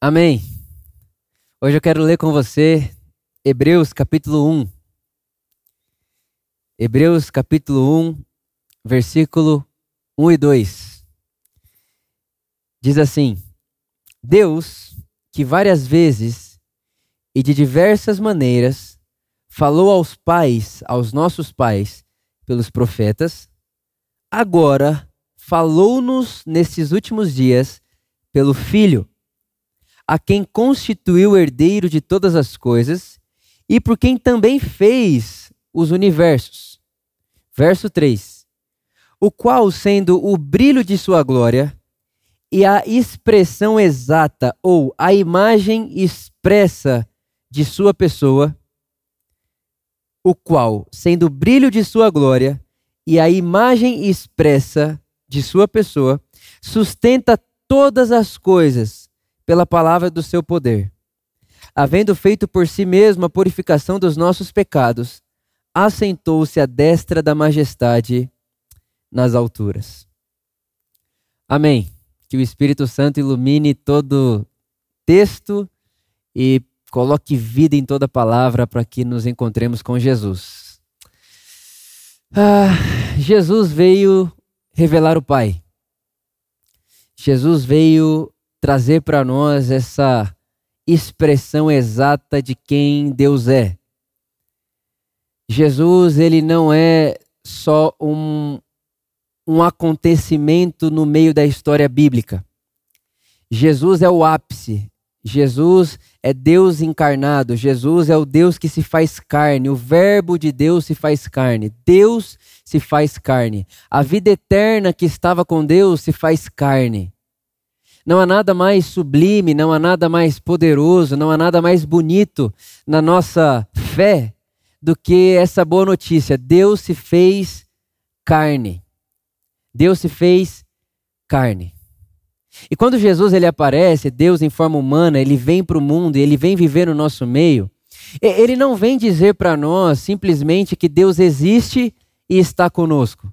Amém. Hoje eu quero ler com você Hebreus capítulo 1. Hebreus capítulo 1, versículo 1 e 2. Diz assim: Deus, que várias vezes e de diversas maneiras falou aos pais, aos nossos pais, pelos profetas, agora falou-nos nesses últimos dias pelo Filho a quem constituiu herdeiro de todas as coisas e por quem também fez os universos. Verso 3: O qual, sendo o brilho de sua glória e a expressão exata ou a imagem expressa de sua pessoa, o qual, sendo o brilho de sua glória e a imagem expressa de sua pessoa, sustenta todas as coisas pela palavra do seu poder. Havendo feito por si mesmo a purificação dos nossos pecados, assentou-se à destra da majestade nas alturas. Amém. Que o Espírito Santo ilumine todo texto e coloque vida em toda palavra para que nos encontremos com Jesus. Ah, Jesus veio revelar o Pai. Jesus veio trazer para nós essa expressão exata de quem Deus é. Jesus, ele não é só um, um acontecimento no meio da história bíblica. Jesus é o ápice. Jesus é Deus encarnado. Jesus é o Deus que se faz carne. O Verbo de Deus se faz carne. Deus se faz carne. A vida eterna que estava com Deus se faz carne. Não há nada mais sublime, não há nada mais poderoso, não há nada mais bonito na nossa fé do que essa boa notícia. Deus se fez carne. Deus se fez carne. E quando Jesus ele aparece, Deus em forma humana, ele vem para o mundo e ele vem viver no nosso meio. Ele não vem dizer para nós simplesmente que Deus existe e está conosco.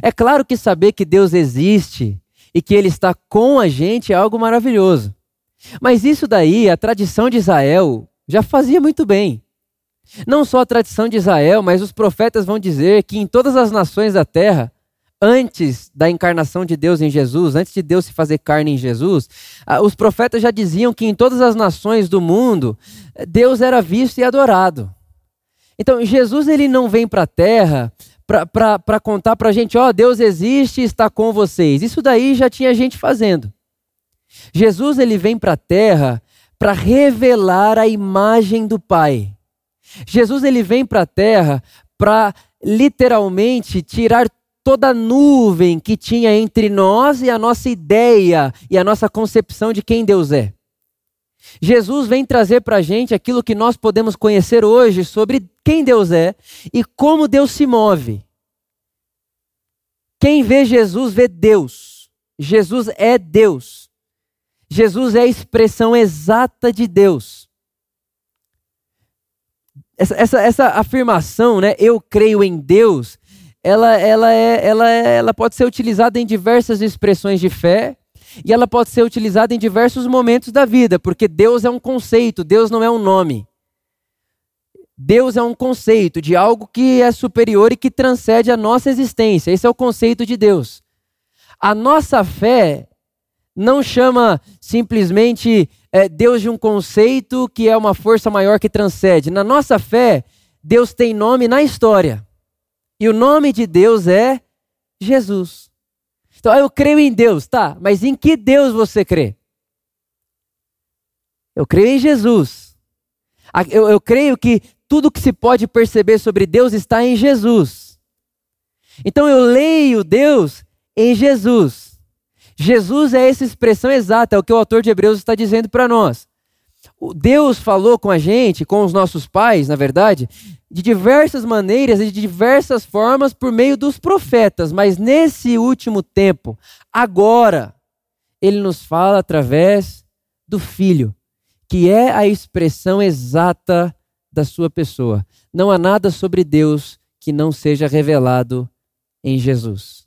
É claro que saber que Deus existe e que ele está com a gente é algo maravilhoso. Mas isso daí, a tradição de Israel já fazia muito bem. Não só a tradição de Israel, mas os profetas vão dizer que em todas as nações da terra, antes da encarnação de Deus em Jesus, antes de Deus se fazer carne em Jesus, os profetas já diziam que em todas as nações do mundo, Deus era visto e adorado. Então, Jesus ele não vem para a terra para contar para a gente: ó, oh, Deus existe e está com vocês. Isso daí já tinha gente fazendo. Jesus ele vem para a terra para revelar a imagem do Pai. Jesus ele vem para a terra para literalmente tirar toda a nuvem que tinha entre nós e a nossa ideia e a nossa concepção de quem Deus é. Jesus vem trazer para a gente aquilo que nós podemos conhecer hoje sobre quem Deus é e como Deus se move. Quem vê Jesus vê Deus. Jesus é Deus. Jesus é a expressão exata de Deus. Essa, essa, essa afirmação, né, eu creio em Deus, ela, ela, é, ela, é, ela pode ser utilizada em diversas expressões de fé, e ela pode ser utilizada em diversos momentos da vida, porque Deus é um conceito, Deus não é um nome. Deus é um conceito de algo que é superior e que transcende a nossa existência. Esse é o conceito de Deus. A nossa fé não chama simplesmente é, Deus de um conceito que é uma força maior que transcende. Na nossa fé, Deus tem nome na história. E o nome de Deus é Jesus. Então, eu creio em Deus, tá? Mas em que Deus você crê? Eu creio em Jesus. Eu, eu creio que tudo que se pode perceber sobre Deus está em Jesus. Então eu leio Deus em Jesus. Jesus é essa expressão exata, é o que o autor de Hebreus está dizendo para nós. Deus falou com a gente, com os nossos pais, na verdade, de diversas maneiras e de diversas formas por meio dos profetas, mas nesse último tempo, agora, ele nos fala através do Filho, que é a expressão exata da sua pessoa. Não há nada sobre Deus que não seja revelado em Jesus.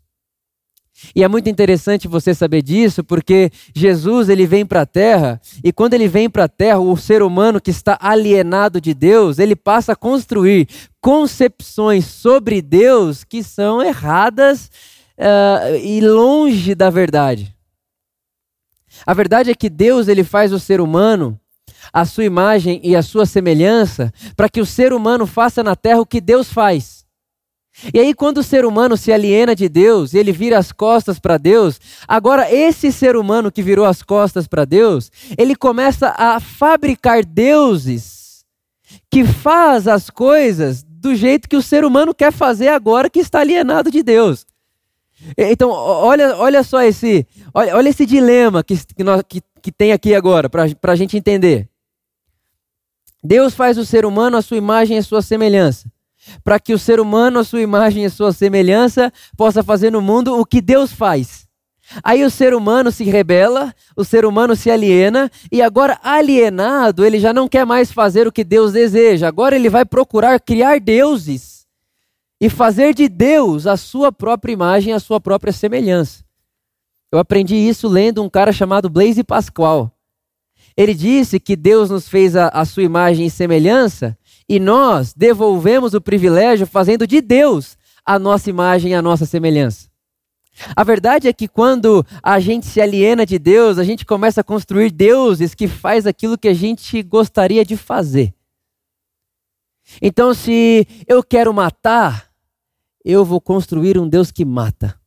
E é muito interessante você saber disso, porque Jesus ele vem para a Terra e quando ele vem para a Terra, o ser humano que está alienado de Deus, ele passa a construir concepções sobre Deus que são erradas uh, e longe da verdade. A verdade é que Deus ele faz o ser humano a sua imagem e a sua semelhança para que o ser humano faça na Terra o que Deus faz. E aí, quando o ser humano se aliena de Deus, ele vira as costas para Deus, agora esse ser humano que virou as costas para Deus, ele começa a fabricar deuses que faz as coisas do jeito que o ser humano quer fazer agora que está alienado de Deus. Então, olha, olha só esse, olha, olha esse dilema que, que, nós, que, que tem aqui agora, para a gente entender. Deus faz o ser humano a sua imagem e a sua semelhança para que o ser humano, a sua imagem e a sua semelhança, possa fazer no mundo o que Deus faz. Aí o ser humano se rebela, o ser humano se aliena, e agora alienado, ele já não quer mais fazer o que Deus deseja. Agora ele vai procurar criar deuses e fazer de Deus a sua própria imagem, a sua própria semelhança. Eu aprendi isso lendo um cara chamado Blaise Pascal. Ele disse que Deus nos fez a, a sua imagem e semelhança e nós devolvemos o privilégio fazendo de Deus a nossa imagem e a nossa semelhança. A verdade é que quando a gente se aliena de Deus, a gente começa a construir deuses que faz aquilo que a gente gostaria de fazer. Então, se eu quero matar, eu vou construir um Deus que mata.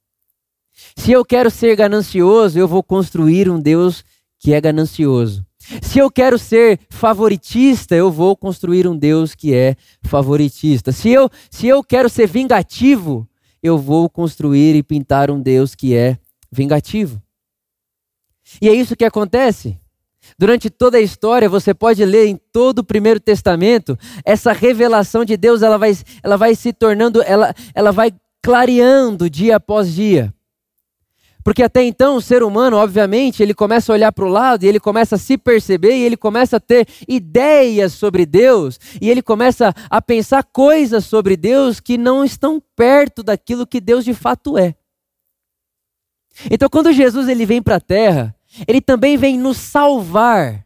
Se eu quero ser ganancioso, eu vou construir um Deus que é ganancioso. Se eu quero ser favoritista, eu vou construir um Deus que é favoritista. Se eu, se eu quero ser vingativo, eu vou construir e pintar um Deus que é vingativo. E é isso que acontece. Durante toda a história, você pode ler em todo o Primeiro Testamento, essa revelação de Deus, ela vai, ela vai se tornando, ela, ela vai clareando dia após dia. Porque até então o ser humano, obviamente, ele começa a olhar para o lado e ele começa a se perceber e ele começa a ter ideias sobre Deus e ele começa a pensar coisas sobre Deus que não estão perto daquilo que Deus de fato é. Então, quando Jesus ele vem para a terra, ele também vem nos salvar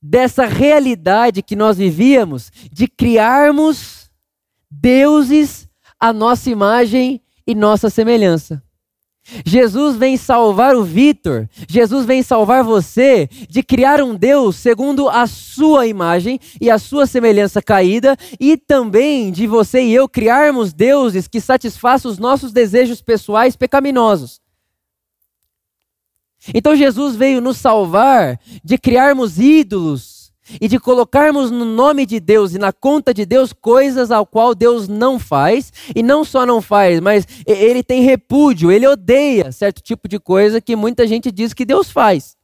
dessa realidade que nós vivíamos de criarmos deuses à nossa imagem e nossa semelhança. Jesus vem salvar o Vitor, Jesus vem salvar você de criar um Deus segundo a sua imagem e a sua semelhança caída, e também de você e eu criarmos deuses que satisfaçam os nossos desejos pessoais pecaminosos. Então Jesus veio nos salvar de criarmos ídolos e de colocarmos no nome de Deus e na conta de Deus coisas ao qual Deus não faz, e não só não faz, mas ele tem repúdio, ele odeia certo tipo de coisa que muita gente diz que Deus faz.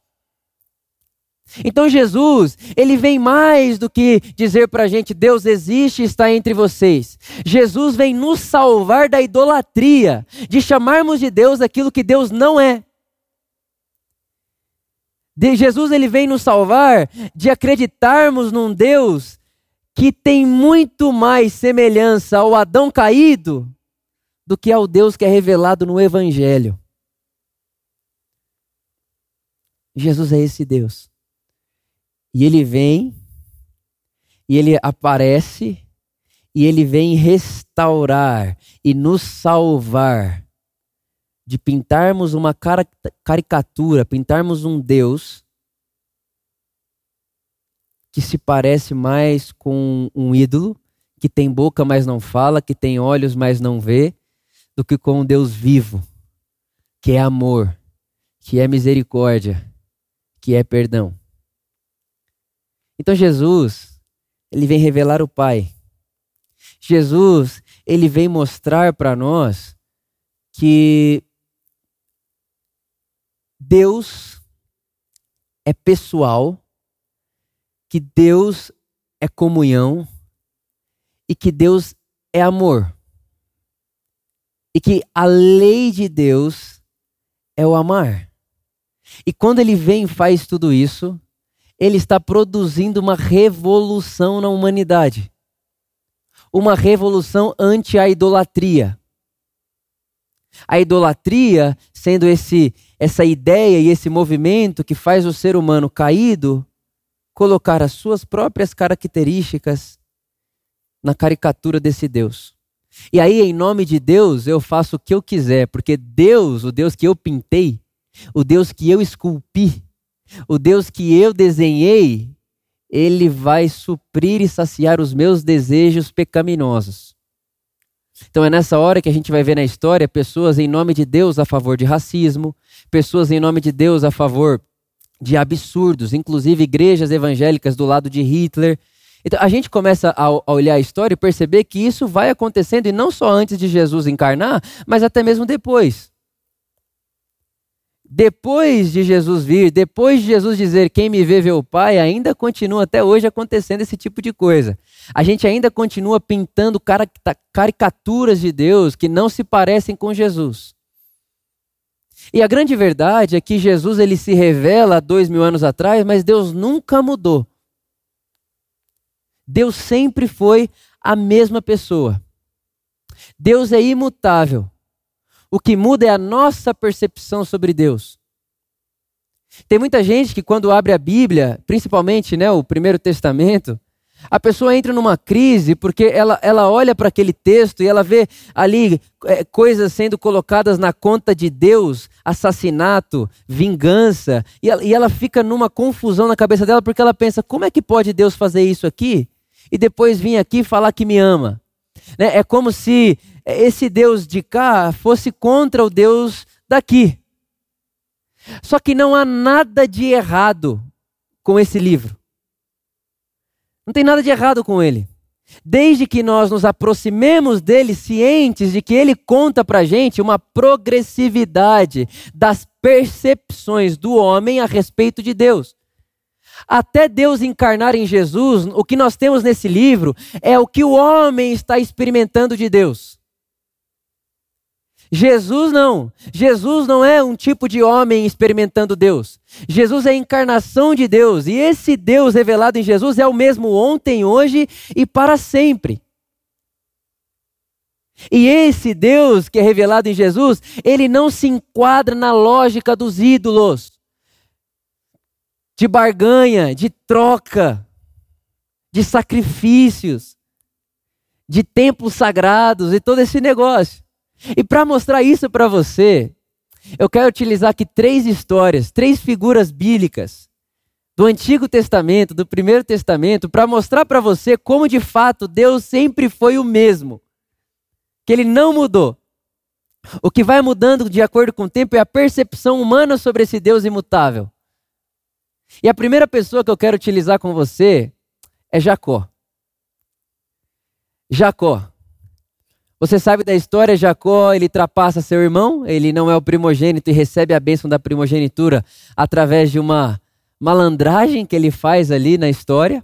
Então Jesus, ele vem mais do que dizer para a gente, Deus existe e está entre vocês. Jesus vem nos salvar da idolatria, de chamarmos de Deus aquilo que Deus não é. De Jesus ele vem nos salvar de acreditarmos num Deus que tem muito mais semelhança ao Adão caído do que ao Deus que é revelado no Evangelho. Jesus é esse Deus. E ele vem, e ele aparece, e ele vem restaurar e nos salvar de pintarmos uma caricatura, pintarmos um Deus que se parece mais com um ídolo, que tem boca, mas não fala, que tem olhos, mas não vê, do que com um Deus vivo, que é amor, que é misericórdia, que é perdão. Então Jesus, ele vem revelar o Pai. Jesus, ele vem mostrar para nós que Deus é pessoal, que Deus é comunhão e que Deus é amor. E que a lei de Deus é o amar. E quando ele vem e faz tudo isso, ele está produzindo uma revolução na humanidade. Uma revolução anti a idolatria. A idolatria sendo esse essa ideia e esse movimento que faz o ser humano caído colocar as suas próprias características na caricatura desse Deus. E aí, em nome de Deus, eu faço o que eu quiser, porque Deus, o Deus que eu pintei, o Deus que eu esculpi, o Deus que eu desenhei, ele vai suprir e saciar os meus desejos pecaminosos. Então é nessa hora que a gente vai ver na história pessoas em nome de Deus a favor de racismo, pessoas em nome de Deus a favor de absurdos, inclusive igrejas evangélicas do lado de Hitler. Então a gente começa a, a olhar a história e perceber que isso vai acontecendo e não só antes de Jesus encarnar, mas até mesmo depois. Depois de Jesus vir, depois de Jesus dizer quem me vê vê o Pai, ainda continua até hoje acontecendo esse tipo de coisa. A gente ainda continua pintando caricaturas de Deus que não se parecem com Jesus. E a grande verdade é que Jesus ele se revela há dois mil anos atrás, mas Deus nunca mudou. Deus sempre foi a mesma pessoa. Deus é imutável. O que muda é a nossa percepção sobre Deus. Tem muita gente que quando abre a Bíblia, principalmente né, o Primeiro Testamento, a pessoa entra numa crise porque ela, ela olha para aquele texto e ela vê ali é, coisas sendo colocadas na conta de Deus, assassinato, vingança, e ela, e ela fica numa confusão na cabeça dela porque ela pensa: como é que pode Deus fazer isso aqui e depois vir aqui falar que me ama? Né? É como se esse Deus de cá fosse contra o Deus daqui. Só que não há nada de errado com esse livro. Não tem nada de errado com ele. Desde que nós nos aproximemos dele cientes de que ele conta para gente uma progressividade das percepções do homem a respeito de Deus. Até Deus encarnar em Jesus, o que nós temos nesse livro é o que o homem está experimentando de Deus. Jesus não. Jesus não é um tipo de homem experimentando Deus. Jesus é a encarnação de Deus. E esse Deus revelado em Jesus é o mesmo ontem, hoje e para sempre. E esse Deus que é revelado em Jesus, ele não se enquadra na lógica dos ídolos, de barganha, de troca, de sacrifícios, de templos sagrados e todo esse negócio. E para mostrar isso para você, eu quero utilizar aqui três histórias, três figuras bíblicas do Antigo Testamento, do Primeiro Testamento, para mostrar para você como de fato Deus sempre foi o mesmo, que ele não mudou. O que vai mudando de acordo com o tempo é a percepção humana sobre esse Deus imutável. E a primeira pessoa que eu quero utilizar com você é Jacó. Jacó. Você sabe da história, Jacó, ele trapassa seu irmão, ele não é o primogênito e recebe a bênção da primogenitura através de uma malandragem que ele faz ali na história.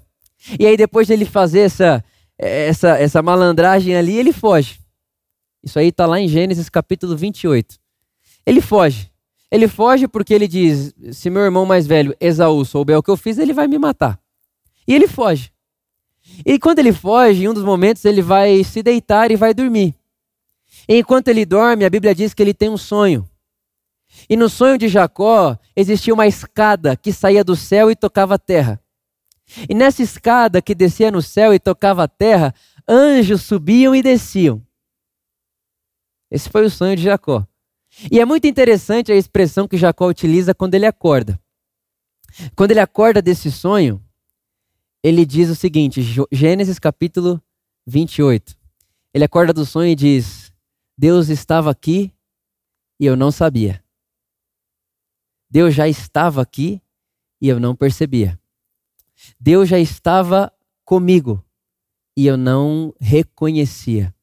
E aí depois de ele fazer essa, essa, essa malandragem ali, ele foge. Isso aí está lá em Gênesis capítulo 28. Ele foge. Ele foge porque ele diz: se meu irmão mais velho, Esaú, souber o que eu fiz, ele vai me matar. E ele foge. E quando ele foge, em um dos momentos ele vai se deitar e vai dormir. E enquanto ele dorme, a Bíblia diz que ele tem um sonho. E no sonho de Jacó existia uma escada que saía do céu e tocava a terra. E nessa escada que descia no céu e tocava a terra, anjos subiam e desciam. Esse foi o sonho de Jacó. E é muito interessante a expressão que Jacó utiliza quando ele acorda. Quando ele acorda desse sonho, ele diz o seguinte, Gênesis capítulo 28. Ele acorda do sonho e diz: Deus estava aqui e eu não sabia. Deus já estava aqui e eu não percebia. Deus já estava comigo e eu não reconhecia.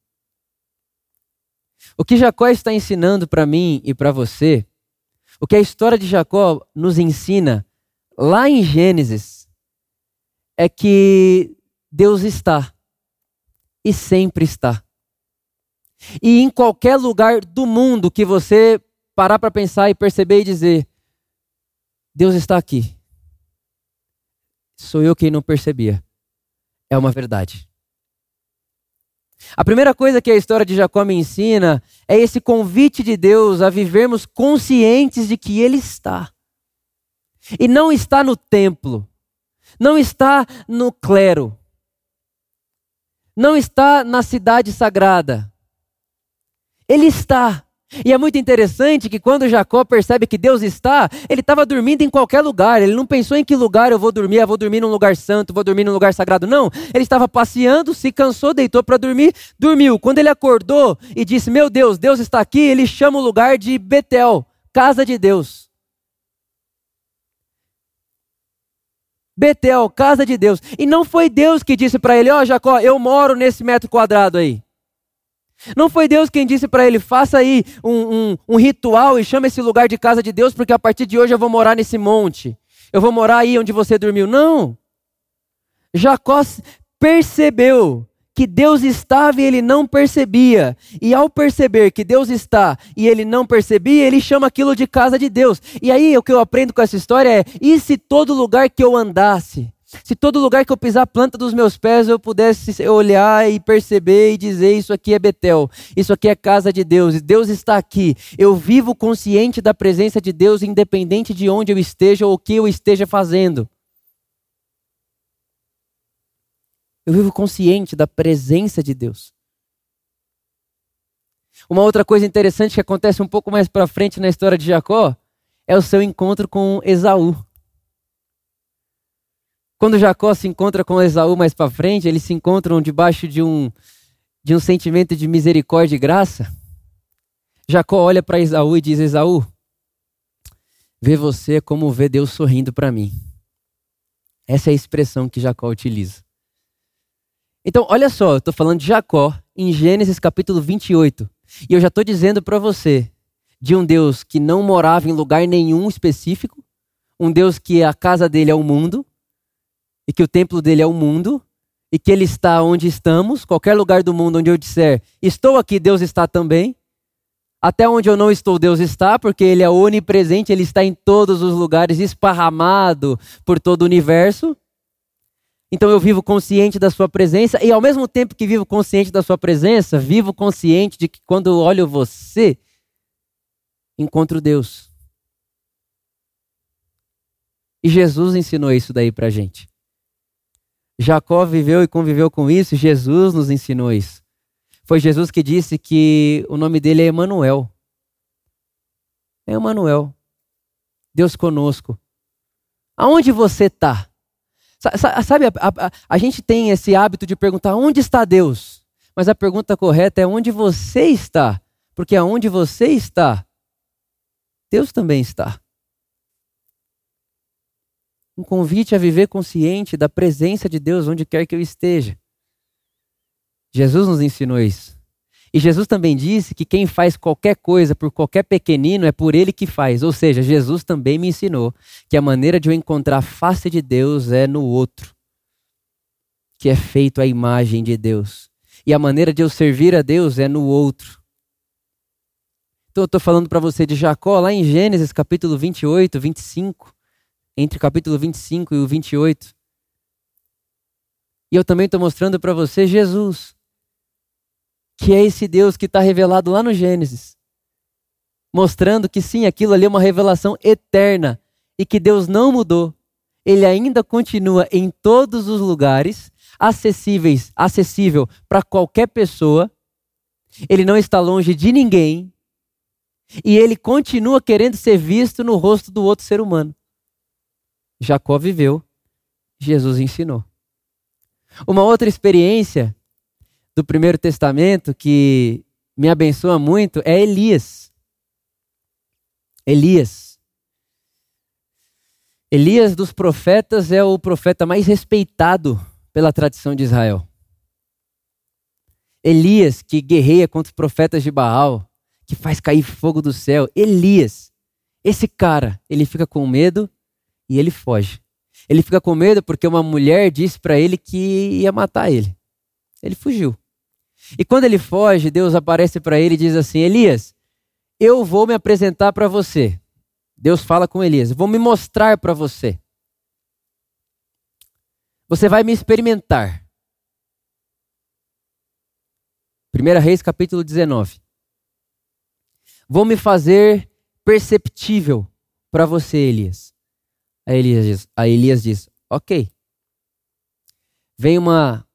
O que Jacó está ensinando para mim e para você, o que a história de Jacó nos ensina lá em Gênesis, é que Deus está e sempre está. E em qualquer lugar do mundo que você parar para pensar e perceber e dizer: Deus está aqui. Sou eu quem não percebia. É uma verdade. A primeira coisa que a história de Jacó me ensina é esse convite de Deus a vivermos conscientes de que Ele está. E não está no templo, não está no clero, não está na cidade sagrada. Ele está. E é muito interessante que quando Jacó percebe que Deus está, ele estava dormindo em qualquer lugar. Ele não pensou em que lugar eu vou dormir, eu vou dormir num lugar santo, vou dormir num lugar sagrado. Não. Ele estava passeando, se cansou, deitou para dormir, dormiu. Quando ele acordou e disse: Meu Deus, Deus está aqui, ele chama o lugar de Betel, casa de Deus. Betel, casa de Deus. E não foi Deus que disse para ele: Ó, oh, Jacó, eu moro nesse metro quadrado aí. Não foi Deus quem disse para ele: faça aí um, um, um, ritual e chame esse lugar de casa de Deus, porque a partir de hoje eu vou morar nesse monte. Eu vou morar aí onde você dormiu. Não. Jacó percebeu que Deus estava e ele não percebia. E ao perceber que Deus está e ele não percebia, ele chama aquilo de casa de Deus. E aí o que eu aprendo com essa história é: e se todo lugar que eu andasse, se todo lugar que eu pisar a planta dos meus pés eu pudesse olhar e perceber e dizer: Isso aqui é Betel, isso aqui é casa de Deus, Deus está aqui. Eu vivo consciente da presença de Deus, independente de onde eu esteja ou o que eu esteja fazendo. Eu vivo consciente da presença de Deus. Uma outra coisa interessante que acontece um pouco mais para frente na história de Jacó é o seu encontro com Esaú. Quando Jacó se encontra com Esaú mais para frente, eles se encontram debaixo de um, de um sentimento de misericórdia e graça. Jacó olha para Esaú e diz: Esaú, vê você como vê Deus sorrindo para mim. Essa é a expressão que Jacó utiliza. Então, olha só, eu estou falando de Jacó em Gênesis capítulo 28. E eu já estou dizendo para você de um Deus que não morava em lugar nenhum específico, um Deus que a casa dele é o mundo, e que o templo dele é o mundo e que ele está onde estamos, qualquer lugar do mundo onde eu disser, estou aqui, Deus está também. Até onde eu não estou, Deus está, porque ele é onipresente, ele está em todos os lugares, esparramado por todo o universo. Então eu vivo consciente da sua presença e ao mesmo tempo que vivo consciente da sua presença, vivo consciente de que quando olho você, encontro Deus. E Jesus ensinou isso daí pra gente. Jacó viveu e conviveu com isso, Jesus nos ensinou isso. Foi Jesus que disse que o nome dele é Emanuel. É Emanuel. Deus conosco. Aonde você está? Sabe, a, a, a, gente tem esse hábito de perguntar onde está Deus? Mas a pergunta correta é onde você está. Porque aonde você está, Deus também está um convite a viver consciente da presença de Deus onde quer que eu esteja. Jesus nos ensinou isso. E Jesus também disse que quem faz qualquer coisa por qualquer pequenino é por ele que faz. Ou seja, Jesus também me ensinou que a maneira de eu encontrar a face de Deus é no outro, que é feito a imagem de Deus. E a maneira de eu servir a Deus é no outro. Então eu estou falando para você de Jacó, lá em Gênesis capítulo 28, 25 entre o capítulo 25 e o 28. E eu também estou mostrando para você Jesus, que é esse Deus que está revelado lá no Gênesis, mostrando que sim, aquilo ali é uma revelação eterna e que Deus não mudou. Ele ainda continua em todos os lugares, acessíveis, acessível para qualquer pessoa. Ele não está longe de ninguém. E ele continua querendo ser visto no rosto do outro ser humano. Jacó viveu, Jesus ensinou. Uma outra experiência do Primeiro Testamento que me abençoa muito é Elias. Elias. Elias dos profetas é o profeta mais respeitado pela tradição de Israel. Elias, que guerreia contra os profetas de Baal, que faz cair fogo do céu. Elias, esse cara, ele fica com medo e ele foge. Ele fica com medo porque uma mulher disse para ele que ia matar ele. Ele fugiu. E quando ele foge, Deus aparece para ele e diz assim: Elias, eu vou me apresentar para você. Deus fala com Elias: vou me mostrar para você. Você vai me experimentar. 1 Reis capítulo 19. Vou me fazer perceptível para você, Elias. Aí Elias diz, Elias diz: Ok. Vem uma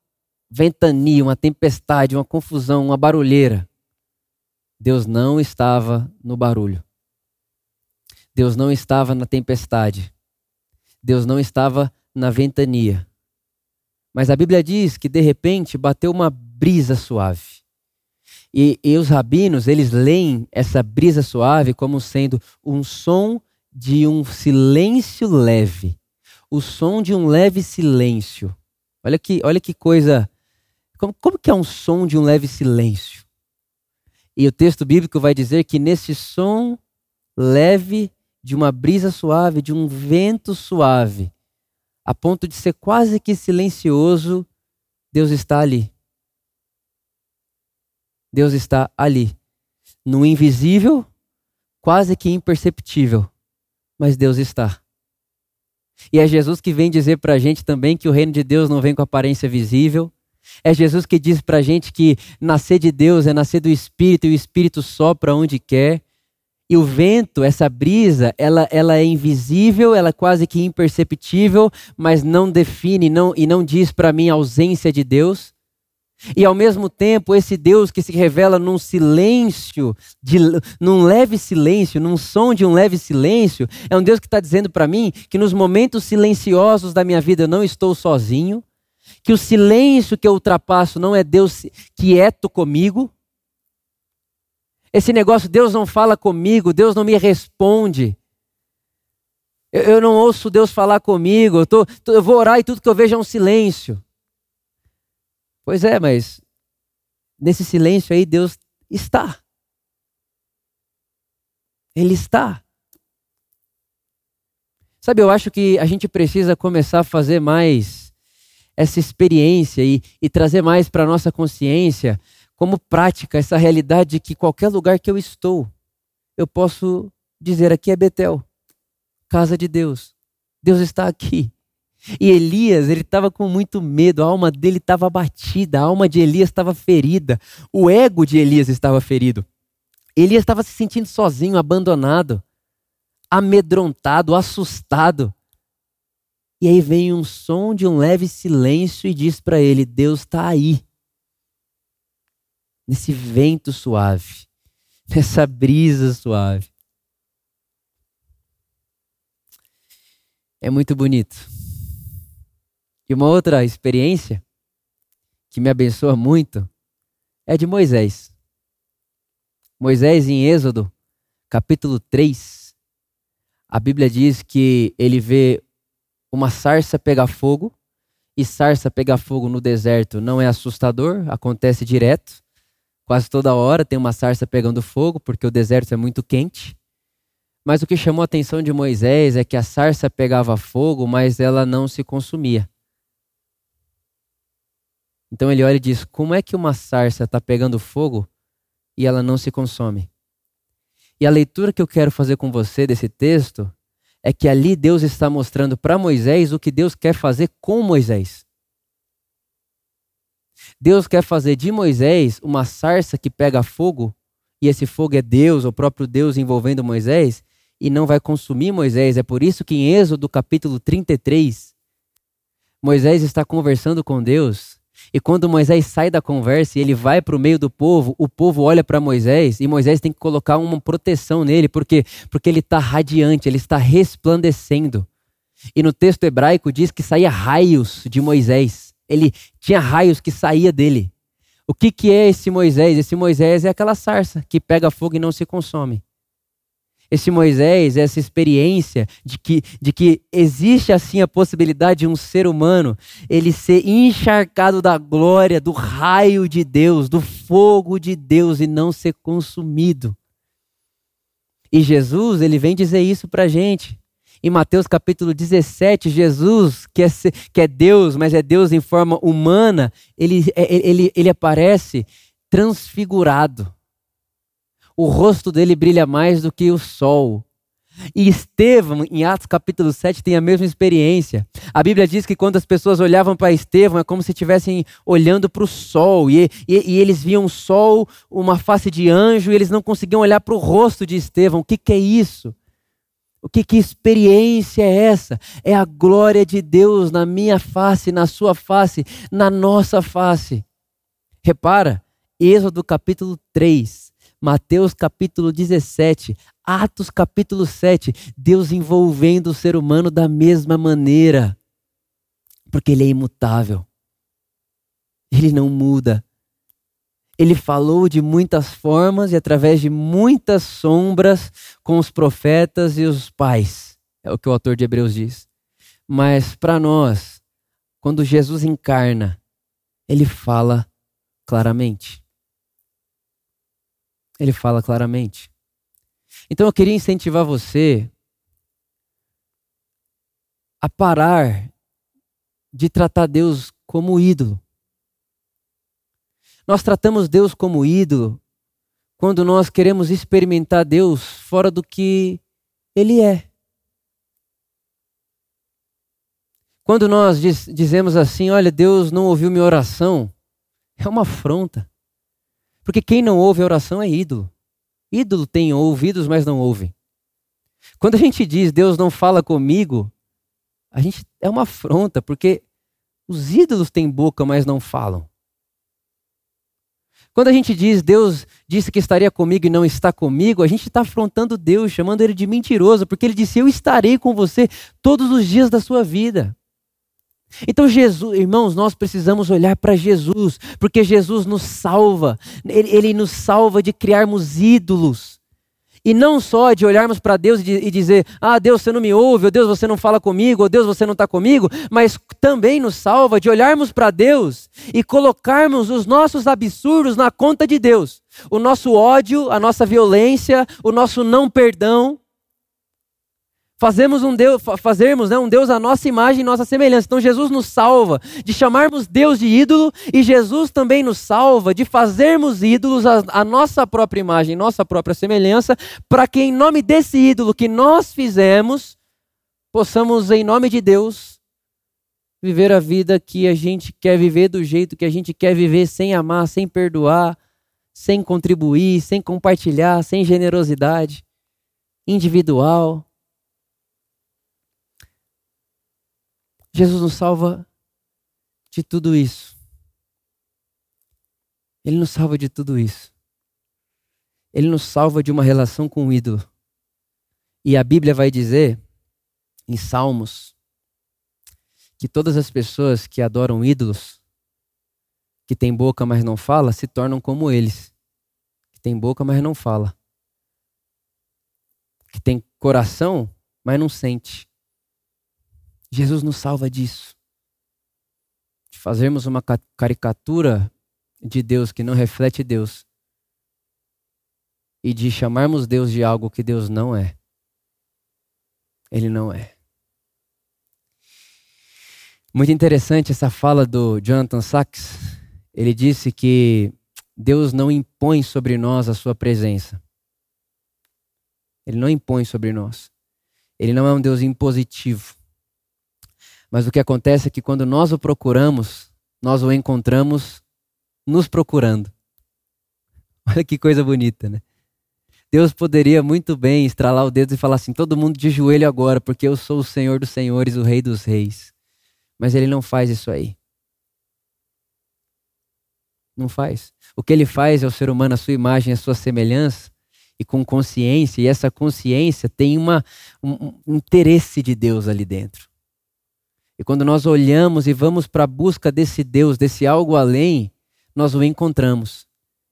ventania, uma tempestade, uma confusão, uma barulheira. Deus não estava no barulho. Deus não estava na tempestade. Deus não estava na ventania. Mas a Bíblia diz que de repente bateu uma brisa suave. E, e os rabinos, eles leem essa brisa suave como sendo um som de um silêncio leve. O som de um leve silêncio. Olha que, olha que coisa. Como, como que é um som de um leve silêncio? E o texto bíblico vai dizer que nesse som leve de uma brisa suave, de um vento suave, a ponto de ser quase que silencioso, Deus está ali. Deus está ali. No invisível, quase que imperceptível, mas Deus está. E é Jesus que vem dizer para a gente também que o reino de Deus não vem com aparência visível. É Jesus que diz para a gente que nascer de Deus é nascer do Espírito e o Espírito sopra onde quer. E o vento, essa brisa, ela, ela é invisível, ela é quase que imperceptível, mas não define não, e não diz para mim a ausência de Deus. E ao mesmo tempo, esse Deus que se revela num silêncio, de, num leve silêncio, num som de um leve silêncio, é um Deus que está dizendo para mim que nos momentos silenciosos da minha vida eu não estou sozinho, que o silêncio que eu ultrapasso não é Deus quieto comigo, esse negócio, Deus não fala comigo, Deus não me responde. Eu, eu não ouço Deus falar comigo, eu, tô, eu vou orar e tudo que eu vejo é um silêncio. Pois é, mas nesse silêncio aí Deus está. Ele está. Sabe, eu acho que a gente precisa começar a fazer mais essa experiência e, e trazer mais para a nossa consciência como prática essa realidade de que qualquer lugar que eu estou, eu posso dizer aqui é Betel, casa de Deus. Deus está aqui. E Elias, ele estava com muito medo, a alma dele estava abatida, a alma de Elias estava ferida, o ego de Elias estava ferido. Elias estava se sentindo sozinho, abandonado, amedrontado, assustado. E aí vem um som de um leve silêncio e diz para ele: Deus está aí nesse vento suave, nessa brisa suave. É muito bonito. E uma outra experiência que me abençoa muito é de Moisés. Moisés, em Êxodo, capítulo 3, a Bíblia diz que ele vê uma sarça pegar fogo, e sarça pegar fogo no deserto não é assustador, acontece direto. Quase toda hora tem uma sarça pegando fogo, porque o deserto é muito quente. Mas o que chamou a atenção de Moisés é que a sarça pegava fogo, mas ela não se consumia. Então ele olha e diz: Como é que uma sarça está pegando fogo e ela não se consome? E a leitura que eu quero fazer com você desse texto é que ali Deus está mostrando para Moisés o que Deus quer fazer com Moisés. Deus quer fazer de Moisés uma sarça que pega fogo, e esse fogo é Deus, o próprio Deus envolvendo Moisés, e não vai consumir Moisés. É por isso que em Êxodo capítulo 33, Moisés está conversando com Deus, e quando Moisés sai da conversa e ele vai para o meio do povo, o povo olha para Moisés e Moisés tem que colocar uma proteção nele, porque porque ele está radiante, ele está resplandecendo. E no texto hebraico diz que saía raios de Moisés ele tinha raios que saía dele. O que, que é esse Moisés? Esse Moisés é aquela sarça que pega fogo e não se consome. Esse Moisés essa experiência de que, de que existe assim a possibilidade de um ser humano ele ser encharcado da glória, do raio de Deus, do fogo de Deus e não ser consumido. E Jesus, ele vem dizer isso para gente. Em Mateus capítulo 17, Jesus, que é, que é Deus, mas é Deus em forma humana, ele, é, ele, ele aparece transfigurado. O rosto dele brilha mais do que o sol. E Estevão, em Atos capítulo 7, tem a mesma experiência. A Bíblia diz que quando as pessoas olhavam para Estevão, é como se estivessem olhando para o sol. E, e, e, eles viam o sol, uma face de anjo, e eles não conseguiam olhar para o rosto de Estevão. O que, que é isso? O que, que experiência é essa? É a glória de Deus na minha face, na sua face, na nossa face. Repara, Êxodo capítulo 3, Mateus capítulo 17, Atos capítulo 7, Deus envolvendo o ser humano da mesma maneira. Porque ele é imutável. Ele não muda. Ele falou de muitas formas e através de muitas sombras com os profetas e os pais. É o que o autor de Hebreus diz. Mas para nós, quando Jesus encarna, ele fala claramente. Ele fala claramente. Então eu queria incentivar você a parar de tratar Deus como ídolo. Nós tratamos Deus como ídolo quando nós queremos experimentar Deus fora do que Ele é. Quando nós diz, dizemos assim, olha, Deus não ouviu minha oração, é uma afronta. Porque quem não ouve a oração é ídolo. Ídolo tem ouvidos, mas não ouve. Quando a gente diz Deus não fala comigo, a gente é uma afronta, porque os ídolos têm boca, mas não falam. Quando a gente diz Deus disse que estaria comigo e não está comigo, a gente está afrontando Deus, chamando ele de mentiroso, porque ele disse: Eu estarei com você todos os dias da sua vida. Então, Jesus, irmãos, nós precisamos olhar para Jesus, porque Jesus nos salva, ele, ele, nos salva de criarmos ídolos. E não só de olharmos para Deus e, e, dizer, ah, Deus, você não me ouve, ou Deus, você não fala comigo, ou Deus, você não está comigo, mas também nos salva de olharmos para Deus e colocarmos os nossos absurdos na conta de Deus. O nosso ódio, a nossa violência, o nosso não perdão, Fazemos um Deus, fazermos né, um Deus à nossa imagem e nossa semelhança. Então Jesus nos salva de chamarmos Deus de ídolo e Jesus também nos salva de fazermos ídolos à, à nossa própria imagem, nossa própria semelhança, para que em nome desse ídolo que nós fizemos, possamos em nome de Deus viver a vida que a gente quer viver do jeito que a gente quer viver, sem amar, sem perdoar, sem contribuir, sem compartilhar, sem generosidade, individual Jesus nos salva de tudo isso. Ele nos salva de tudo isso. Ele nos salva de uma relação com o ídolo. E a Bíblia vai dizer, em Salmos, que todas as pessoas que adoram ídolos, que têm boca, mas não fala, se tornam como eles. Que tem boca, mas não fala. Que tem coração, mas não sente. Jesus nos salva disso. De fazermos uma caricatura de Deus que não reflete Deus. E de chamarmos Deus de algo que Deus não é. Ele não é. Muito interessante essa fala do Jonathan Sachs. Ele disse que Deus não impõe sobre nós a sua presença. Ele não impõe sobre nós. Ele não é um Deus impositivo. Mas o que acontece é que quando nós o procuramos, nós o encontramos nos procurando. Olha que coisa bonita, né? Deus poderia muito bem estralar o dedo e falar assim: todo mundo de joelho agora, porque eu sou o Senhor dos Senhores, o Rei dos Reis. Mas ele não faz isso aí. Não faz. O que ele faz é o ser humano, a sua imagem, a sua semelhança, e com consciência, e essa consciência tem uma, um, um interesse de Deus ali dentro. E quando nós olhamos e vamos para a busca desse Deus, desse algo além, nós o encontramos.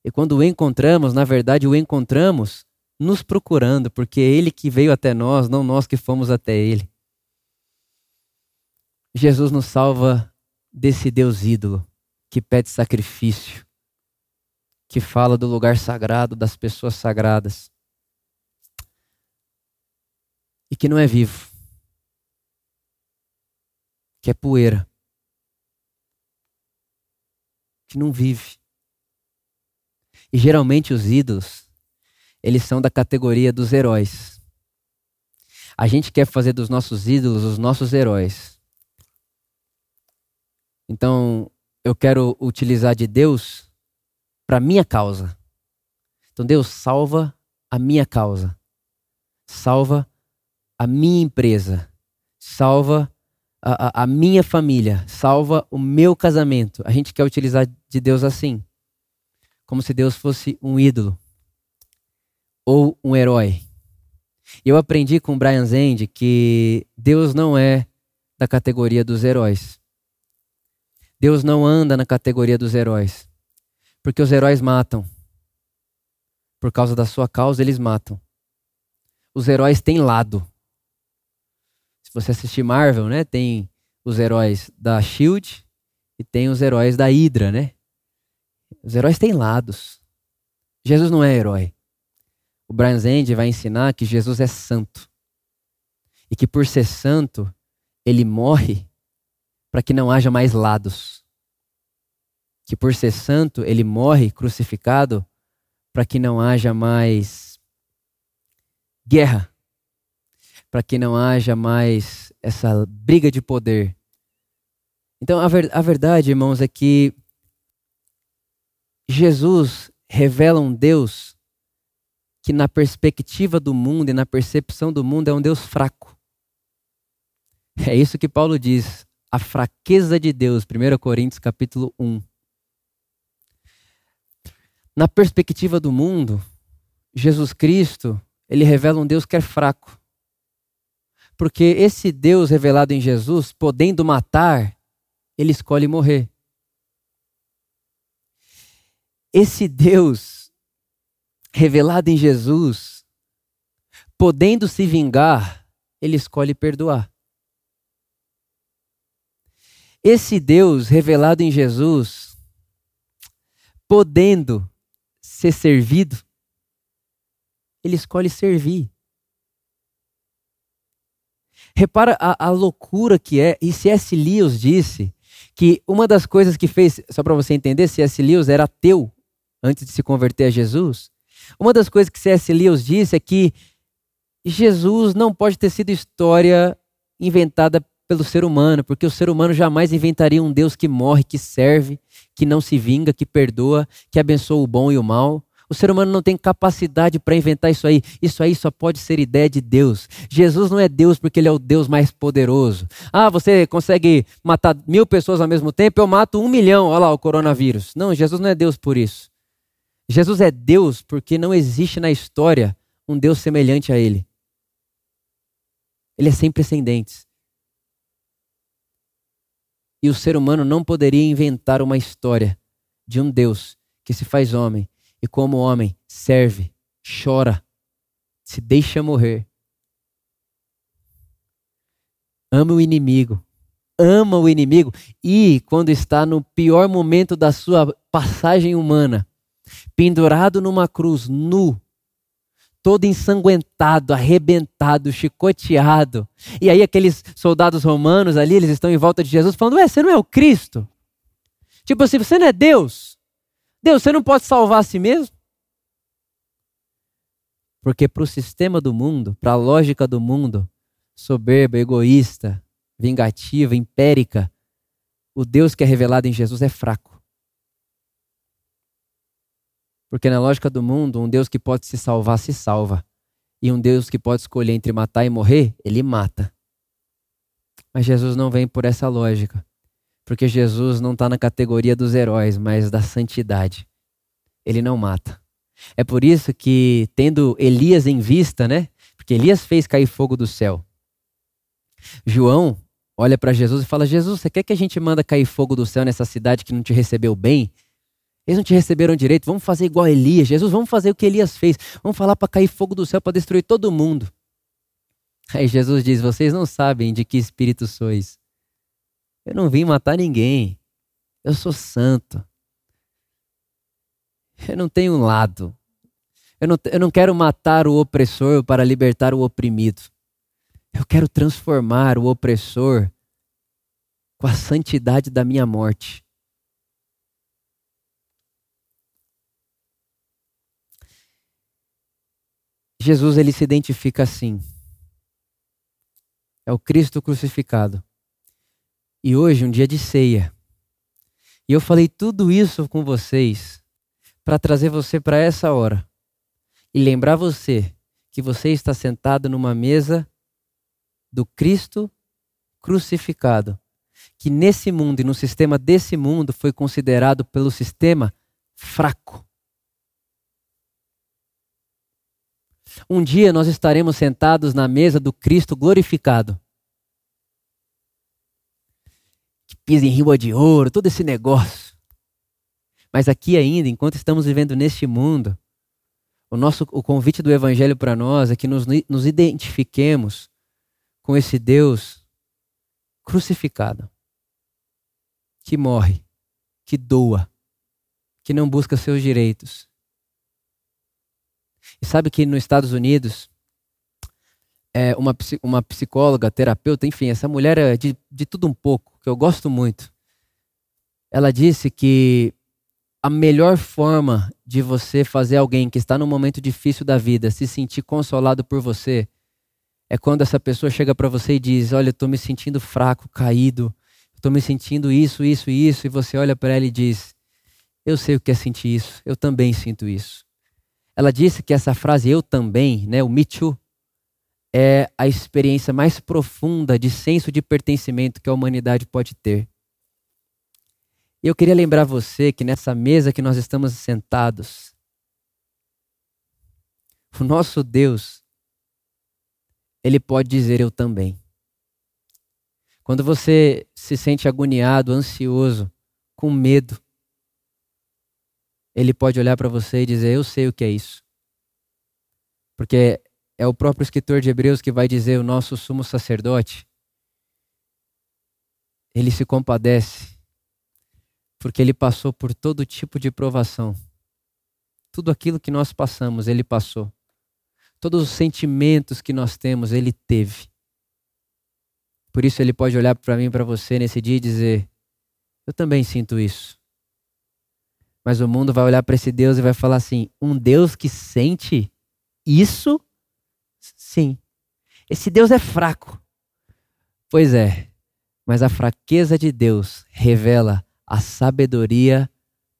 E quando o encontramos, na verdade, o encontramos nos procurando, porque é Ele que veio até nós, não nós que fomos até Ele. Jesus nos salva desse Deus ídolo que pede sacrifício, que fala do lugar sagrado, das pessoas sagradas, e que não é vivo que é poeira, que não vive. E geralmente os ídolos, eles são da categoria dos heróis. A gente quer fazer dos nossos ídolos os nossos heróis. Então, eu quero utilizar de Deus para minha causa. Então, Deus salva a minha causa. Salva a minha empresa. Salva a, a, minha família. Salva o meu casamento. A gente quer utilizar de Deus assim. Como se Deus fosse um ídolo ou um herói. Eu aprendi com Brian Zend que Deus não é da categoria dos heróis. Deus não anda na categoria dos heróis. Porque os heróis matam. Por causa da sua causa, eles matam. Os heróis têm lado. Você assistir Marvel, né, tem os heróis da Shield e tem os heróis da Hydra, né? Os heróis têm lados. Jesus não é herói o Brian Zend vai ensinar que Jesus é santo. E que por ser santo, ele morre para que não haja mais lados. Que por ser santo, ele morre crucificado para que não haja mais guerra. Para que não haja mais essa briga de poder. Então, a, ver, a verdade, irmãos, é que Jesus revela um Deus que na perspectiva do mundo e na percepção do mundo é um Deus fraco. É isso que Paulo diz, a fraqueza de Deus, 1 Coríntios capítulo 1. Na perspectiva do mundo, Jesus Cristo, ele revela um Deus que é fraco. Porque esse Deus revelado em Jesus, podendo matar, ele escolhe morrer. Esse Deus revelado em Jesus, podendo se vingar, ele escolhe perdoar. Esse Deus revelado em Jesus, podendo ser servido, ele escolhe servir. Repara a, a, loucura que é, e C.S. Lewis disse que uma das coisas que fez, só para você entender, C.S. Lewis era ateu antes de se converter a Jesus, uma das coisas que C.S. Lewis disse é que Jesus não pode ter sido história inventada pelo ser humano, porque o ser humano jamais inventaria um Deus que morre, que serve, que não se vinga, que perdoa, que abençoa o bom e o mal. O ser humano não tem capacidade para inventar isso aí. Isso aí só pode ser ideia de Deus. Jesus não é Deus porque ele é o Deus mais poderoso. Ah, você consegue matar mil pessoas ao mesmo tempo? Eu mato um milhão. Olha lá o coronavírus. Não, Jesus não é Deus por isso. Jesus é Deus porque não existe na história um Deus semelhante a Ele. Ele é sem precedentes. E o ser humano não poderia inventar uma história de um Deus que se faz homem e, como homem, serve, chora, se deixa morrer. Ama o inimigo, ama o inimigo e, quando está no pior momento da sua passagem humana, pendurado numa cruz, nu, todo ensanguentado, arrebentado, chicoteado. E aí aqueles soldados romanos ali, eles estão em volta de Jesus falando: "Ué, você não é o Cristo?" Tipo assim, você não é Deus? Deus, você não pode salvar a si mesmo? Porque para o sistema do mundo, para a lógica do mundo, soberba, egoísta, vingativa, impérica, o Deus que é revelado em Jesus é fraco. Porque na lógica do mundo, um Deus que pode se salvar, se salva. E um Deus que pode escolher entre matar e morrer, ele mata. Mas Jesus não vem por essa lógica. Porque Jesus não está na categoria dos heróis, mas da santidade. Ele não mata. É por isso que, tendo Elias em vista, né? Porque Elias fez cair fogo do céu. João olha para Jesus e fala: Jesus, você quer que a gente manda cair fogo do céu nessa cidade que não te recebeu bem? Eles não te receberam direito, vamos fazer igual Elias. Jesus, vamos fazer o que Elias fez. Vamos falar para cair fogo do céu para destruir todo mundo. Aí Jesus diz: Vocês não sabem de que espírito sois. Eu não vim matar ninguém. Eu sou santo. Eu não tenho um lado. Eu não, eu não quero matar o opressor para libertar o oprimido. Eu quero transformar o opressor com a santidade da minha morte. Jesus ele se identifica assim. é o Cristo crucificado. E hoje, um dia de ceia. E eu falei tudo isso com vocês para trazer você para essa hora e lembrar você que você está sentado numa mesa do Cristo crucificado, que nesse mundo e no sistema desse mundo foi considerado pelo sistema fraco. Um dia nós estaremos sentados na mesa do Cristo glorificado. Que pisa em riba de ouro, todo esse negócio. Mas aqui ainda, enquanto estamos vivendo neste mundo, o nosso o convite do evangelho para nós é que nos, nos identifiquemos com esse Deus crucificado, que morre, que doa, que não busca seus direitos. E sabe que nos Estados Unidos, é, uma, uma psicóloga, terapeuta, enfim, essa mulher é de, de tudo um pouco, que eu gosto muito. Ela disse que a melhor forma de você fazer alguém que está num momento difícil da vida se sentir consolado por você é quando essa pessoa chega para você e diz: Olha, eu estou me sentindo fraco, caído, estou me sentindo isso, isso, isso, e você olha para ela e diz: Eu sei o que é sentir isso, eu também sinto isso. Ela disse que essa frase, eu também, né, o Me Too, é a experiência mais profunda de senso de pertencimento que a humanidade pode ter. Eu queria lembrar você que nessa mesa que nós estamos sentados, o nosso Deus ele pode dizer eu também. Quando você se sente agoniado, ansioso, com medo, ele pode olhar para você e dizer: Eu sei o que é isso. Porque é o próprio escritor de Hebreus que vai dizer: O nosso sumo sacerdote, ele se compadece, porque ele passou por todo tipo de provação. Tudo aquilo que nós passamos, ele passou. Todos os sentimentos que nós temos, ele teve. Por isso ele pode olhar para mim para você nesse dia e dizer: Eu também sinto isso. Mas o mundo vai olhar para esse Deus e vai falar assim: Um Deus que sente isso? Sim. Esse Deus é fraco. Pois é, mas a fraqueza de Deus revela a sabedoria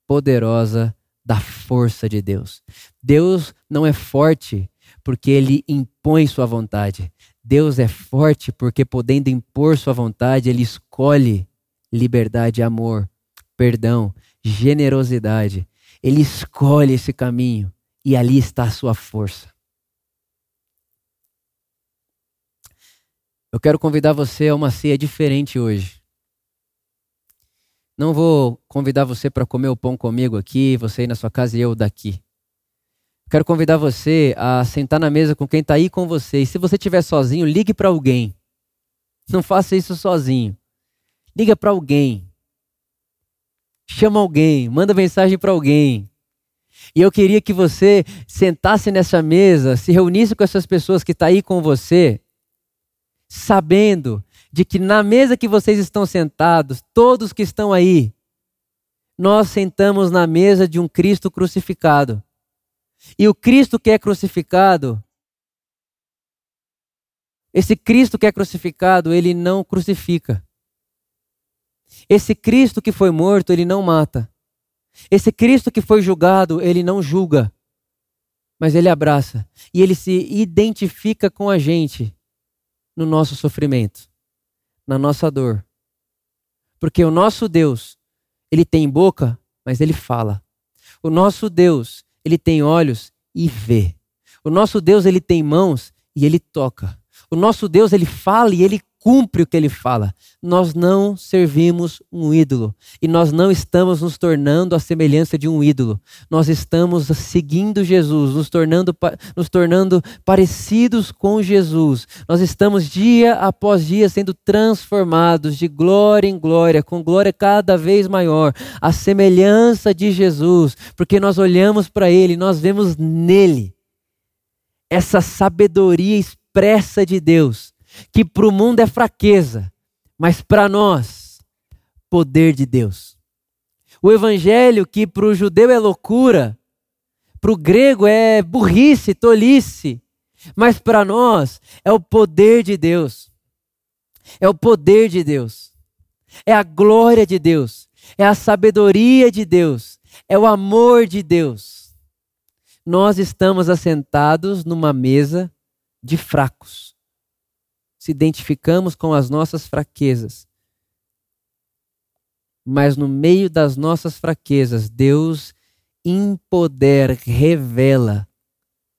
poderosa da força de Deus. Deus não é forte porque ele impõe sua vontade. Deus é forte porque, podendo impor sua vontade, ele escolhe liberdade, amor, perdão, generosidade. Ele escolhe esse caminho e ali está a sua força. Eu quero convidar você a uma ceia diferente hoje. Não vou convidar você para comer o pão comigo aqui, você ir na sua casa e eu daqui. Quero convidar você a sentar na mesa com quem está aí com você. E se você estiver sozinho, ligue para alguém. Não faça isso sozinho. Liga para alguém. Chama alguém. Manda mensagem para alguém. E eu queria que você sentasse nessa mesa, se reunisse com essas pessoas que estão tá aí com você, sabendo de que na mesa que vocês estão sentados, todos que estão aí, nós sentamos na mesa de um Cristo crucificado. E o Cristo que é crucificado, esse Cristo que é crucificado, ele não crucifica. Esse Cristo que foi morto, ele não mata. Esse Cristo que foi julgado, ele não julga. Mas ele abraça. E ele se identifica com a gente no nosso sofrimento, na nossa dor. Porque o nosso Deus, ele tem boca, mas ele fala. O nosso Deus, ele tem olhos e vê. O nosso Deus, ele tem mãos e ele toca. O nosso Deus, ele fala e ele cumpre o que ele fala. Nós não servimos um ídolo e nós não estamos nos tornando a semelhança de um ídolo. Nós estamos seguindo Jesus, nos tornando, nos tornando parecidos com Jesus. Nós estamos dia após dia sendo transformados de glória em glória, com glória cada vez maior, a semelhança de Jesus, porque nós olhamos para ele, nós vemos nele essa sabedoria expressa de Deus que para o mundo é fraqueza, mas para nós, poder de Deus. O evangelho que para o judeu é loucura, para o grego é burrice, tolice, mas para nós é o poder de Deus. é o poder de Deus, é a glória de Deus, é a sabedoria de Deus, é o amor de Deus. Nós estamos assentados numa mesa de fracos. Se identificamos com as nossas fraquezas. Mas no meio das nossas fraquezas, Deus em poder revela,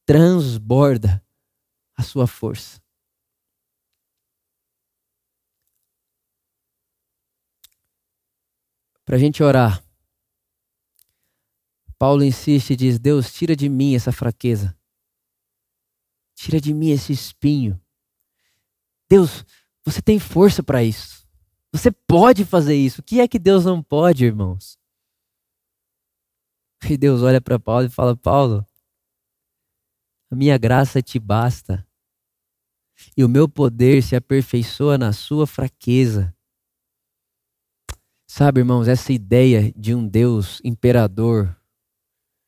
transborda a sua força. Para a gente orar, Paulo insiste e diz: Deus, tira de mim essa fraqueza. Tira de mim esse espinho. Deus, você tem força para isso. Você pode fazer isso. O que é que Deus não pode, irmãos? E Deus olha para Paulo e fala: Paulo, a minha graça te basta. E o meu poder se aperfeiçoa na sua fraqueza. Sabe, irmãos, essa ideia de um Deus imperador,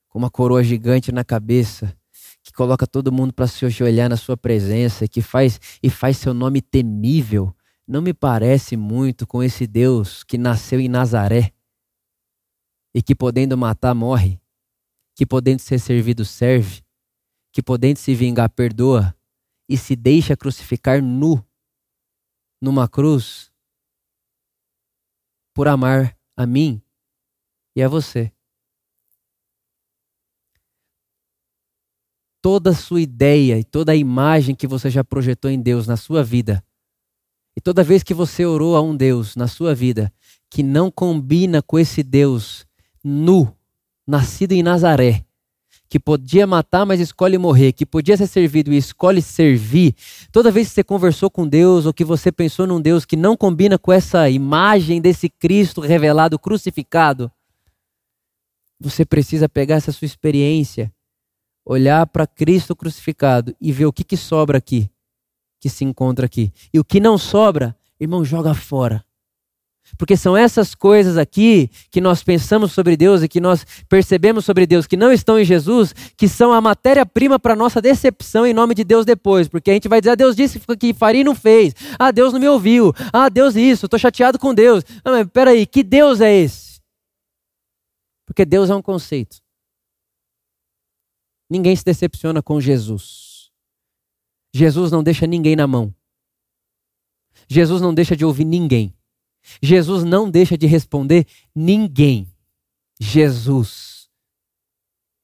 com uma coroa gigante na cabeça, que coloca todo mundo para se ajoelhar na sua presença, que faz e faz seu nome temível, não me parece muito com esse Deus que nasceu em Nazaré e que podendo matar morre, que podendo ser servido serve, que podendo se vingar perdoa e se deixa crucificar nu numa cruz por amar a mim e a você. Toda a sua ideia e toda a imagem que você já projetou em Deus na sua vida, e toda vez que você orou a um Deus na sua vida que não combina com esse Deus nu, nascido em Nazaré, que podia matar, mas escolhe morrer, que podia ser servido e escolhe servir, toda vez que você conversou com Deus ou que você pensou num Deus que não combina com essa imagem desse Cristo revelado, crucificado, você precisa pegar essa sua experiência, olhar para Cristo crucificado e ver o que, que sobra aqui, que se encontra aqui. E o que não sobra, irmão, joga fora. Porque são essas coisas aqui que nós pensamos sobre Deus e que nós percebemos sobre Deus que não estão em Jesus, que são a matéria-prima para nossa decepção em nome de Deus depois. Porque a gente vai dizer, ah, Deus disse que faria e não fez. Ah, Deus não me ouviu. Ah, Deus isso, estou chateado com Deus. Ah, mas peraí, que Deus é esse? Porque Deus é um conceito. Ninguém se decepciona com Jesus. Jesus não deixa ninguém na mão. Jesus não deixa de ouvir ninguém. Jesus não deixa de responder ninguém. Jesus.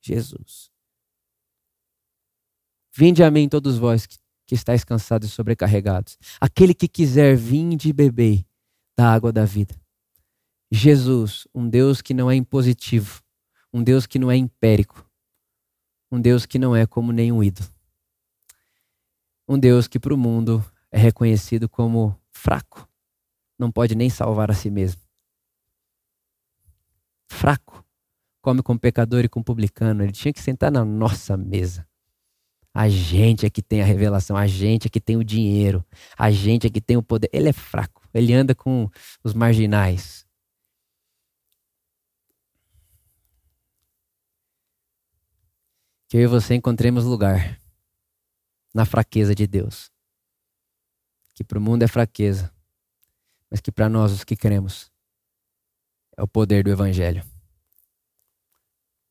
Jesus. Vinde a mim todos vós que, que estáis cansados e sobrecarregados. Aquele que quiser, vinde e bebei da água da vida. Jesus, um Deus que não é impositivo, um Deus que não é empérico, um Deus que não é como nenhum ídolo. Um Deus que para o mundo é reconhecido como fraco, não pode nem salvar a si mesmo. Fraco. Come com pecador e com publicano. Ele tinha que sentar na nossa mesa. A gente é que tem a revelação, a gente é que tem o dinheiro, a gente é que tem o poder. Ele é fraco, ele anda com os marginais. Que eu e você encontremos lugar na fraqueza de Deus. Que para o mundo é fraqueza, mas que para nós, os que cremos, é o poder do Evangelho.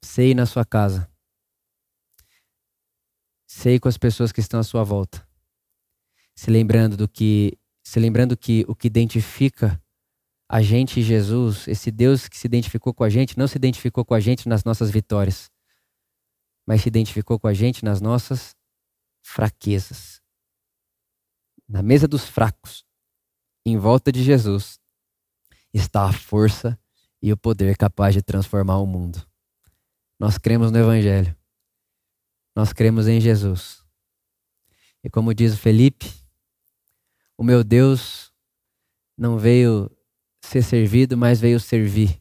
Sei na sua casa. Sei com as pessoas que estão à sua volta. Se lembrando do que, se lembrando que o que identifica a gente e Jesus, esse Deus que se identificou com a gente, não se identificou com a gente nas nossas vitórias, mas se identificou com a gente nas nossas fraquezas. Na mesa dos fracos, em volta de Jesus está a força e o poder capaz de transformar o mundo. Nós cremos no Evangelho. Nós cremos em Jesus. E como diz o Felipe, o meu Deus não veio ser servido, mas veio servir.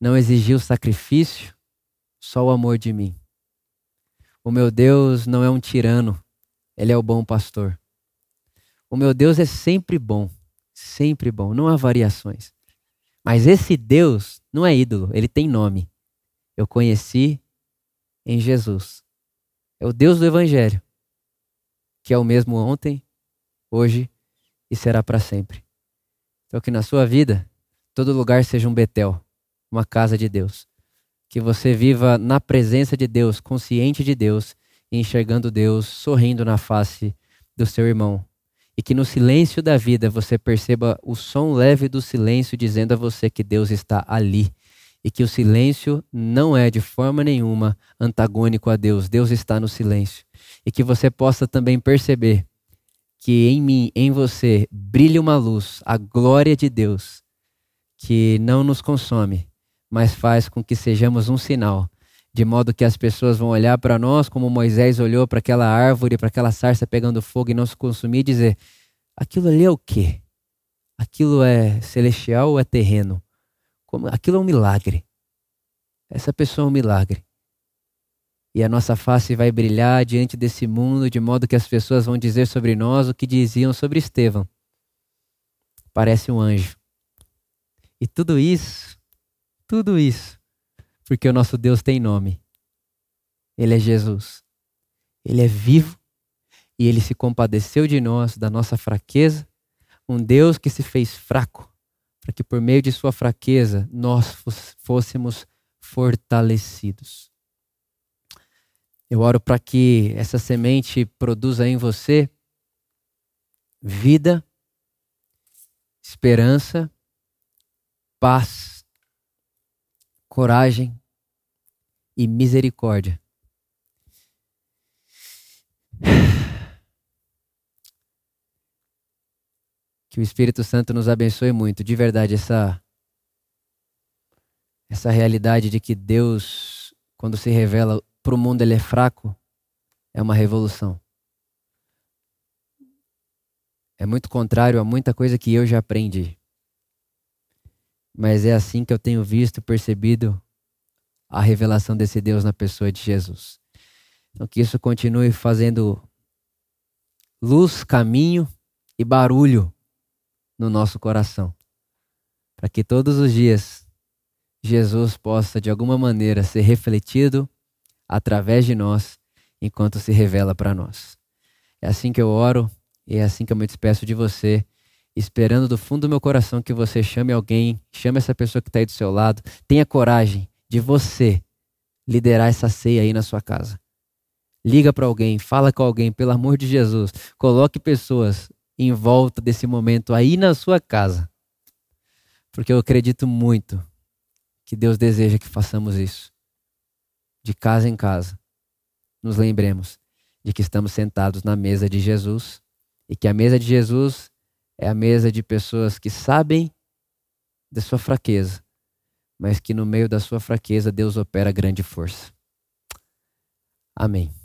Não exigiu sacrifício, só o amor de mim. O meu Deus não é um tirano, ele é o bom pastor. O meu Deus é sempre bom, sempre bom, não há variações. Mas esse Deus não é ídolo, ele tem nome. Eu conheci em Jesus. É o Deus do Evangelho, que é o mesmo ontem, hoje e será para sempre. Então, que na sua vida, todo lugar seja um Betel, uma casa de Deus. Que você viva na presença de Deus, consciente de Deus enxergando Deus, sorrindo na face do seu irmão. E que no silêncio da vida você perceba o som leve do silêncio dizendo a você que Deus está ali. E que o silêncio não é de forma nenhuma antagônico a Deus. Deus está no silêncio. E que você possa também perceber que em mim, em você, brilhe uma luz, a glória de Deus, que não nos consome, mas faz com que sejamos um sinal, de modo que as pessoas vão olhar para nós como Moisés olhou para aquela árvore, para aquela sarça pegando fogo e não se consumir e dizer: aquilo ali é o quê? Aquilo é celestial ou é terreno? Como, aquilo é um milagre. Essa pessoa é um milagre e a nossa face vai brilhar diante desse mundo, de modo que as pessoas vão dizer sobre nós o que diziam sobre Estevão. Parece um anjo. E tudo isso, tudo isso, porque o nosso Deus tem nome. Ele é Jesus. Ele é vivo e ele se compadeceu de nós, da nossa fraqueza. Um Deus que se fez fraco, para que por meio de sua fraqueza nós fôssemos fortalecidos. Eu oro para que essa semente produza em você vida, esperança, paz, coragem e misericórdia. Que o Espírito Santo nos abençoe muito, de verdade, essa essa realidade de que Deus, quando se revela para o mundo ele é fraco, é uma revolução. É muito contrário a muita coisa que eu já aprendi. Mas é assim que eu tenho visto, percebido a revelação desse Deus na pessoa de Jesus. Então que isso continue fazendo luz, caminho e barulho no nosso coração. Para que todos os dias Jesus possa de alguma maneira ser refletido através de nós, enquanto se revela para nós. É assim que eu oro e é assim que eu me despeço de você, esperando do fundo do meu coração que você chame alguém, chame essa pessoa que está aí do seu lado, tenha coragem de você liderar essa ceia aí na sua casa. Liga para alguém, fala com alguém, pelo amor de Jesus, coloque pessoas em volta desse momento aí na sua casa. Porque eu acredito muito que Deus deseja que façamos isso de casa em casa, nos lembremos de que estamos sentados na mesa de Jesus e que a mesa de Jesus é a mesa de pessoas que sabem da sua fraqueza, mas que no meio da sua fraqueza Deus opera grande força. Amém.